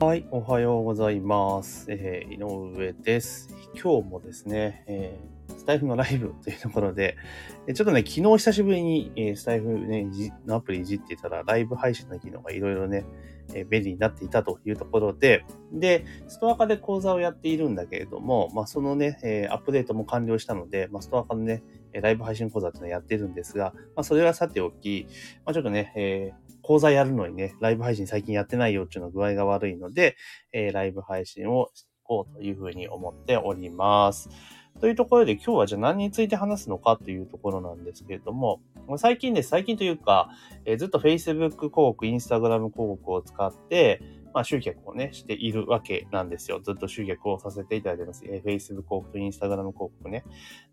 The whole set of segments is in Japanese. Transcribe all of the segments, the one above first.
はい、おはようございます。えー、井上です。今日もですね、えー、スタイフのライブというところで、ちょっとね、昨日久しぶりに、えー、スタイフ、ね、のアプリいじってたら、ライブ配信の機能がいろいろね、え、便利になっていたというところで、で、ストア化で講座をやっているんだけれども、まあ、そのね、え、アップデートも完了したので、まあ、ストア化のね、えライブ配信講座っていうのをやってるんですが、まあ、それはさておき、まあ、ちょっとね、えー、講座やるのにね、ライブ配信最近やってないよっていうの具合が悪いので、えー、ライブ配信をしていこうというふうに思っております。というところで今日はじゃあ何について話すのかというところなんですけれども、最近です。最近というか、えー、ずっと Facebook 広告、Instagram 広告を使って、まあ、集客をね、しているわけなんですよ。ずっと集客をさせていただいてます。えー、Facebook 広告と Instagram 広告ね。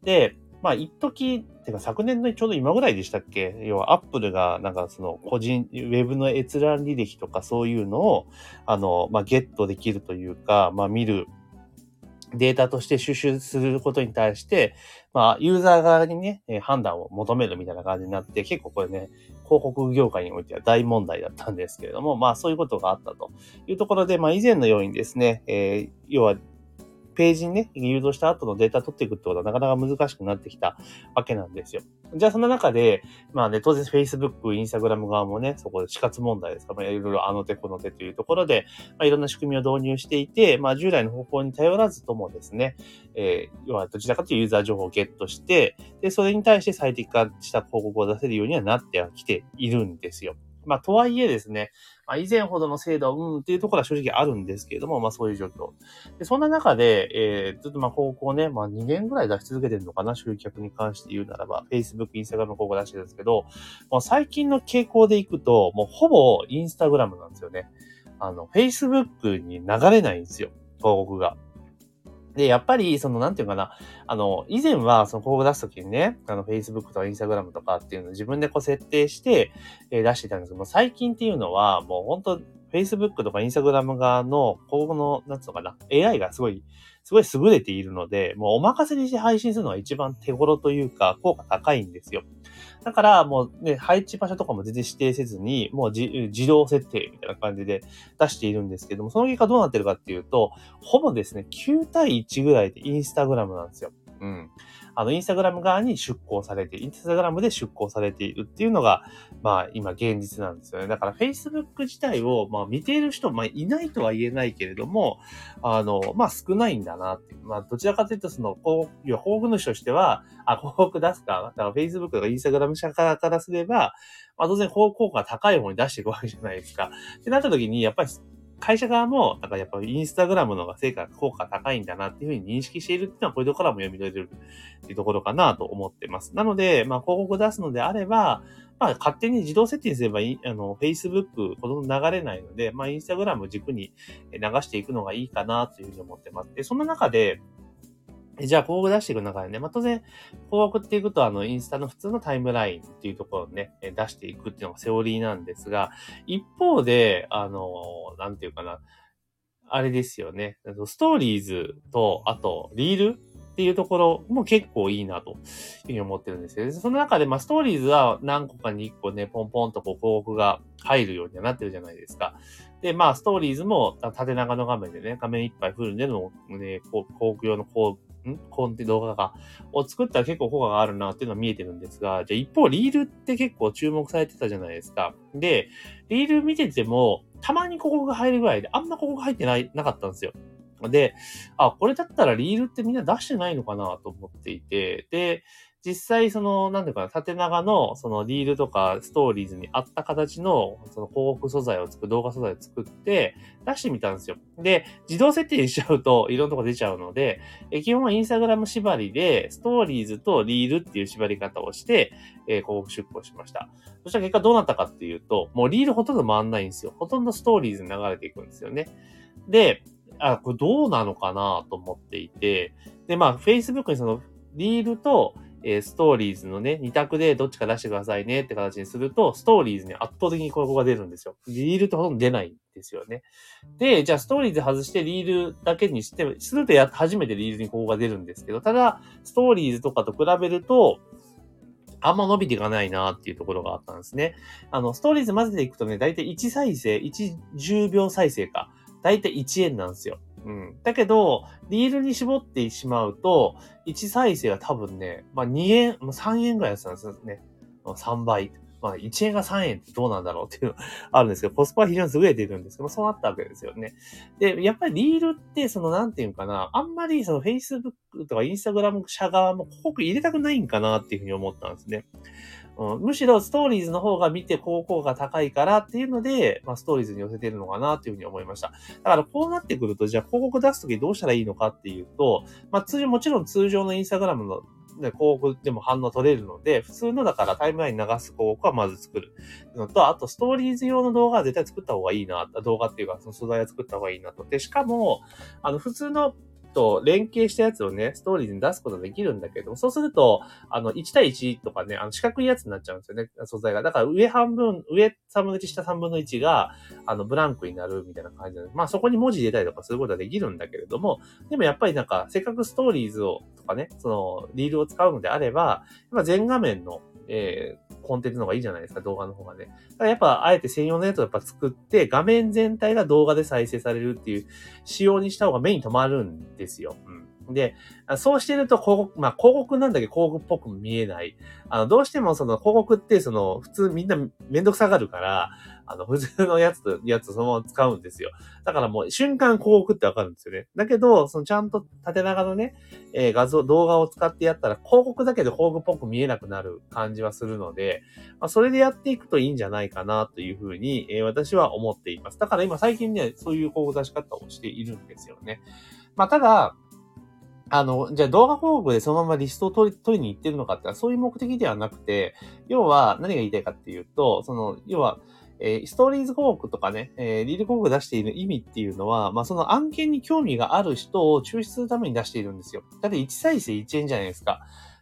で、まあ、一時、てか昨年のちょうど今ぐらいでしたっけ？要は、アップルが、なんかその、個人、ウェブの閲覧履歴とかそういうのを、あの、まあ、ゲットできるというか、まあ、見るデータとして収集することに対して、まあ、ユーザー側にね、判断を求めるみたいな感じになって、結構これね、広告業界においては大問題だったんですけれども、まあそういうことがあったというところで、まあ以前のようにですね、えー、要はページにね、誘導した後のデータ取っていくってことはなかなか難しくなってきたわけなんですよ。じゃあその中で、まあね、当然 Facebook、Instagram 側もね、そこで死活問題ですか、まあ、いろいろあの手この手というところで、まあ、いろんな仕組みを導入していて、まあ従来の方向に頼らずともですね、えー、要はどちらかというユーザー情報をゲットして、で、それに対して最適化した広告を出せるようにはなってはきているんですよ。まあ、とはいえですね、まあ、以前ほどの精度、うんっていうところは正直あるんですけれども、まあ、そういう状況。で、そんな中で、えー、ずっとまあ、高校ね、まあ、2年ぐらい出し続けてるのかな、集客に関して言うならば、Facebook、Instagram 広告出してるんですけど、もう最近の傾向でいくと、もうほぼ Instagram なんですよね。あの、Facebook に流れないんですよ、広告が。で、やっぱり、その、なんていうかな、あの、以前は、その広告出すときにね、あの、Facebook とか Instagram とかっていうのを自分でこう設定して、えー、出してたんですけども、最近っていうのは、もう本当 Facebook とか Instagram 側の広告の、なんつうのかな、AI がすごい、すごい優れているので、もうお任せにして配信するのは一番手頃というか、効果高いんですよ。だからもうね、配置場所とかも全然指定せずに、もう自動設定みたいな感じで出しているんですけども、その結果どうなってるかっていうと、ほぼですね、9対1ぐらいでインスタグラムなんですよ。うん。あの、インスタグラム側に出向されて、インスタグラムで出向されているっていうのが、まあ、今現実なんですよね。だから、Facebook 自体を、まあ、見ている人、まあ、いないとは言えないけれども、あの、まあ、少ないんだなっていう。まあ、どちらかというと、その、こう、広告主としては、あ、広告出すか、だから Facebook とか Instagram 社からからすれば、まあ、当然、広告が高い方に出していくわけじゃないですか。ってなった時に、やっぱり、会社側も、なんかやっぱりインスタグラムの方が成果、効果高いんだなっていうふうに認識しているっていうのは、こういうところも読み取れるっていうところかなと思ってます。なので、まあ、広告出すのであれば、まあ、勝手に自動設定すればいい、あの、Facebook ほど流れないので、まあ、インスタグラム軸に流していくのがいいかなというふうに思ってます。で、そんな中で、じゃあ、広告出していく中でね、まあ、当然、広告っていくと、あの、インスタの普通のタイムラインっていうところをね、出していくっていうのがセオリーなんですが、一方で、あの、なんていうかな、あれですよね、ストーリーズと、あと、リールっていうところも結構いいなというふうに思ってるんですよね。その中で、まあ、ストーリーズは何個かに1個ね、ポンポンとこう広告が入るようにはなってるじゃないですか。で、まあ、ストーリーズも縦長の画面でね、画面いっぱいフルでのね、広告用のこん？コンテ動画が、を作ったら結構効果があるなっていうのは見えてるんですが、じゃあ一方、リールって結構注目されてたじゃないですか。で、リール見てても、たまにここが入るぐらいで、あんまここが入ってない、なかったんですよ。で、あ、これだったらリールってみんな出してないのかなと思っていて、で、実際その、なんていうかな、縦長のそのリールとかストーリーズに合った形のその広告素材を作る、動画素材を作って出してみたんですよ。で、自動設定にしちゃうといろんなとこ出ちゃうので、え基本はインスタグラム縛りで、ストーリーズとリールっていう縛り方をして、えー、広告出稿しました。そしたら結果どうなったかっていうと、もうリールほとんど回んないんですよ。ほとんどストーリーズに流れていくんですよね。で、あ、これどうなのかなと思っていて、で、まあ、Facebook にそのリールとえー、ストーリーズのね、2択でどっちか出してくださいねって形にすると、ストーリーズに圧倒的に広告が出るんですよ。リールってほとんど出ないんですよね。で、じゃあストーリーズ外してリールだけにして、するとや初めてリールに広告が出るんですけど、ただ、ストーリーズとかと比べると、あんま伸びていかないなっていうところがあったんですね。あの、ストーリーズ混ぜていくとね、だいたい1再生、1、10秒再生か。だいたい1円なんですよ。うん。だけど、リールに絞ってしまうと、1再生は多分ね、まあ2円、3円ぐらいやったんですよね。3倍。まあ、1円が3円ってどうなんだろうっていうのあるんですけど、コスパは非常に優れているんですけど、そうなったわけですよね。で、やっぱりリールって、その、なんていうかな、あんまりその Facebook とか Instagram 社側も広告入れたくないんかなっていうふうに思ったんですね。うん、むしろストーリーズの方が見て広告が高いからっていうので、まあ、ストーリーズに寄せてるのかなっていうふうに思いました。だからこうなってくると、じゃあ広告出すときどうしたらいいのかっていうと、まあ、通常、もちろん通常のインスタグラムので、広告でも反応取れるので、普通のだからタイムライン流す広告はまず作るのと、あとストーリーズ用の動画は絶対作った方がいいな、動画っていうかその素材は作った方がいいなと。で、しかも、あの、普通のと連携したやつをね、ストーリーに出すことができるんだけどそうすると、あの、1対1とかね、あの、四角いやつになっちゃうんですよね、素材が。だから上半分、上3分の1、下3分の1が、あの、ブランクになるみたいな感じで、まあそこに文字入れたりとかすることはできるんだけれども、でもやっぱりなんか、せっかくストーリーズを、とかね、その、リールを使うのであれば、全画面の、えー、コンテンツの方がいいじゃないですか、動画の方がね。だからやっぱ、あえて専用のやつをやっぱ作って、画面全体が動画で再生されるっていう仕様にした方が目に留まるんですよ。うん。で、そうしてると広告、まあ広告なんだけど広告っぽく見えない。あの、どうしてもその広告ってその普通みんなめんどくさがるから、あの、普通のやつと、やつそのまま使うんですよ。だからもう瞬間広告ってわかるんですよね。だけど、そのちゃんと縦長のね、えー、画像、動画を使ってやったら広告だけで広告っぽく見えなくなる感じはするので、まあ、それでやっていくといいんじゃないかなというふうに、えー、私は思っています。だから今最近ね、そういう広告出し方をしているんですよね。まあ、ただ、あの、じゃあ動画広告でそのままリストを取り取りに行ってるのかってそういう目的ではなくて、要は何が言いたいかっていうと、その、要は、えー、ストーリーズ広告とかね、えー、リール広告出している意味っていうのは、まあ、その案件に興味がある人を抽出するために出しているんですよ。だって1再生1円じゃないですか。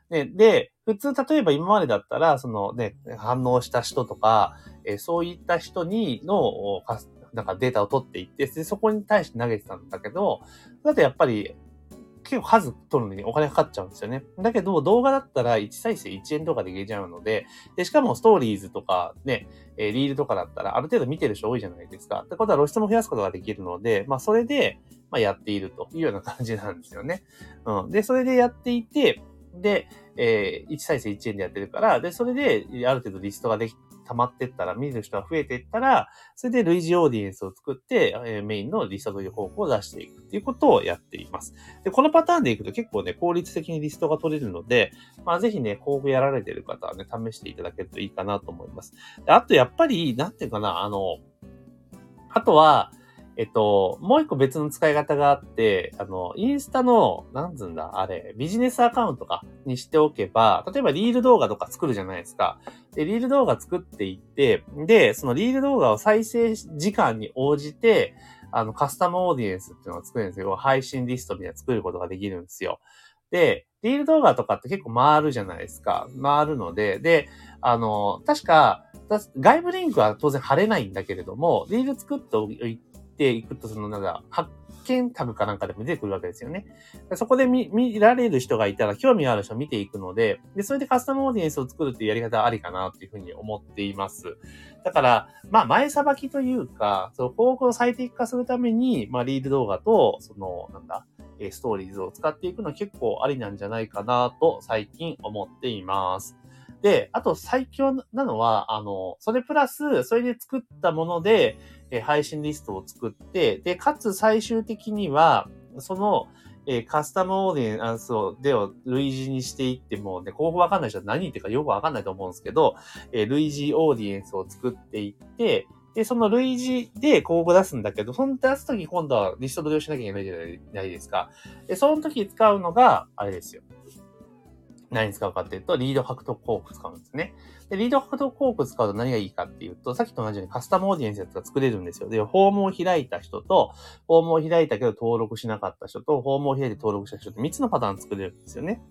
ね、で、普通、例えば今までだったら、そのね、反応した人とか、えー、そういった人にの、なんかデータを取っていって、そこに対して投げてたんだけど、だってやっぱり、結構数取るのにお金かかっちゃうんですよね。だけど動画だったら1再生1円とかでいけちゃうので、で、しかもストーリーズとかね、え、リールとかだったらある程度見てる人多いじゃないですか。ってことは露出も増やすことができるので、まあそれで、まあやっているというような感じなんですよね。うん。で、それでやっていて、で、えー、1再生1円でやってるから、で、それで、ある程度リストができ溜まってったら、見る人が増えていったら、それで類似オーディエンスを作って、えー、メインのリストという方向を出していくっていうことをやっています。で、このパターンでいくと結構ね、効率的にリストが取れるので、まあぜひね、広告やられてる方はね、試していただけるといいかなと思います。であとやっぱり、なんていうかな、あの、あとは、えっと、もう一個別の使い方があって、あの、インスタの、なんつんだ、あれ、ビジネスアカウントかにしておけば、例えばリール動画とか作るじゃないですか。で、リール動画作っていって、で、そのリール動画を再生時間に応じて、あの、カスタムオーディエンスっていうのを作るんですよ。配信リストみたいな作ることができるんですよ。で、リール動画とかって結構回るじゃないですか。回るので、で、あの、確か、外部リンクは当然貼れないんだけれども、リール作っておいていくと、そのなんか、発見タグかなんかでも出てくるわけですよね。そこで見、見られる人がいたら、興味がある人を見ていくので、で、それでカスタムオーディエンスを作るっていうやり方ありかなっていうふうに思っています。だから、まあ、前さばきというか、その広告を最適化するために、まあ、リール動画と、その、なんだ、ストーリーズを使っていくのは結構ありなんじゃないかなと最近思っています。で、あと最強なのは、あの、それプラス、それで作ったもので、え配信リストを作って、で、かつ最終的には、その、えカスタムオーディエンスを、でを類似にしていっても、ね、広告わかんない人は何言ってるかよくわかんないと思うんですけど、え類似オーディエンスを作っていって、で、その類似で広告出すんだけど、その出すとき今度はリスト取りをしなきゃいけないじゃないですか。で、その時使うのが、あれですよ。何使うかっていうと、リード獲得広告使うんですね。で、リード獲得広告使うと何がいいかっていうと、さっきと同じようにカスタムオーディエンスやつが作れるんですよ。で、フォームを開いた人と、フォームを開いたけど登録しなかった人と、フォームを開いて登録した人と3つのパターン作れるんですよね。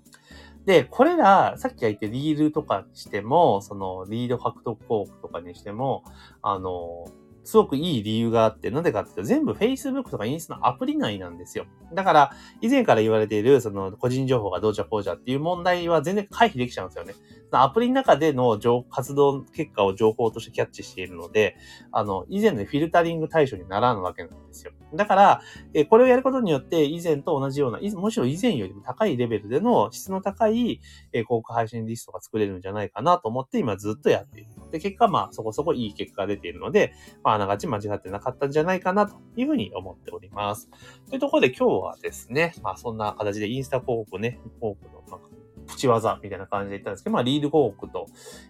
で、これら、さっき言ってリールとかしても、その、リード獲得広告とかにしても、あの、すごくいい理由があって、なんでかっていうと、全部 Facebook とかインスタのアプリ内なんですよ。だから、以前から言われている、その、個人情報がどうじゃこうじゃっていう問題は全然回避できちゃうんですよね。アプリの中での活動結果を情報としてキャッチしているので、あの、以前のフィルタリング対象にならんわけなんですよ。だから、えこれをやることによって、以前と同じような、むしろ以前よりも高いレベルでの質の高い、えー、公開配信リストが作れるんじゃないかなと思って今ずっとやっている。で、結果、まあ、そこそこいい結果が出ているので、まあ、あながち間違ってなかったんじゃないかなというふうに思っております。というところで今日はですね、まあ、そんな形でインスタ広告ね、広告の、プチ技みたいな感じで言ったんですけど、まあ、リール広告と、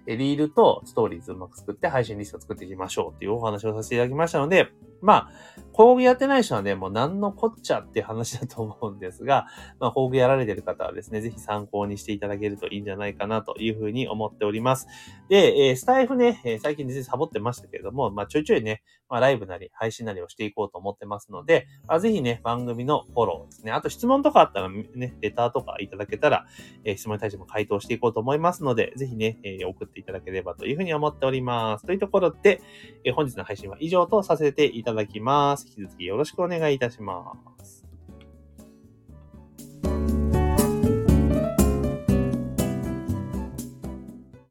えリールとストーリーズうまく作って配信リストを作っていきましょうっていうお話をさせていただきましたので、まあ、工具やってない人はね、もう何のこっちゃっていう話だと思うんですが、まあ、工具やられてる方はですね、ぜひ参考にしていただけるといいんじゃないかなというふうに思っております。で、えー、スタイフね、えー、最近全然サボってましたけれども、まあ、ちょいちょいね、まあ、ライブなり配信なりをしていこうと思ってますので、まあ、ぜひね、番組のフォローですね。あと質問とかあったらね、レターとかいただけたら、えー、質問に対しても回答していこうと思いますので、ぜひね、えー、送っていただければというふうに思っております。というところで、えー、本日の配信は以上とさせていただきます。引き続きよろしくお願いいたします。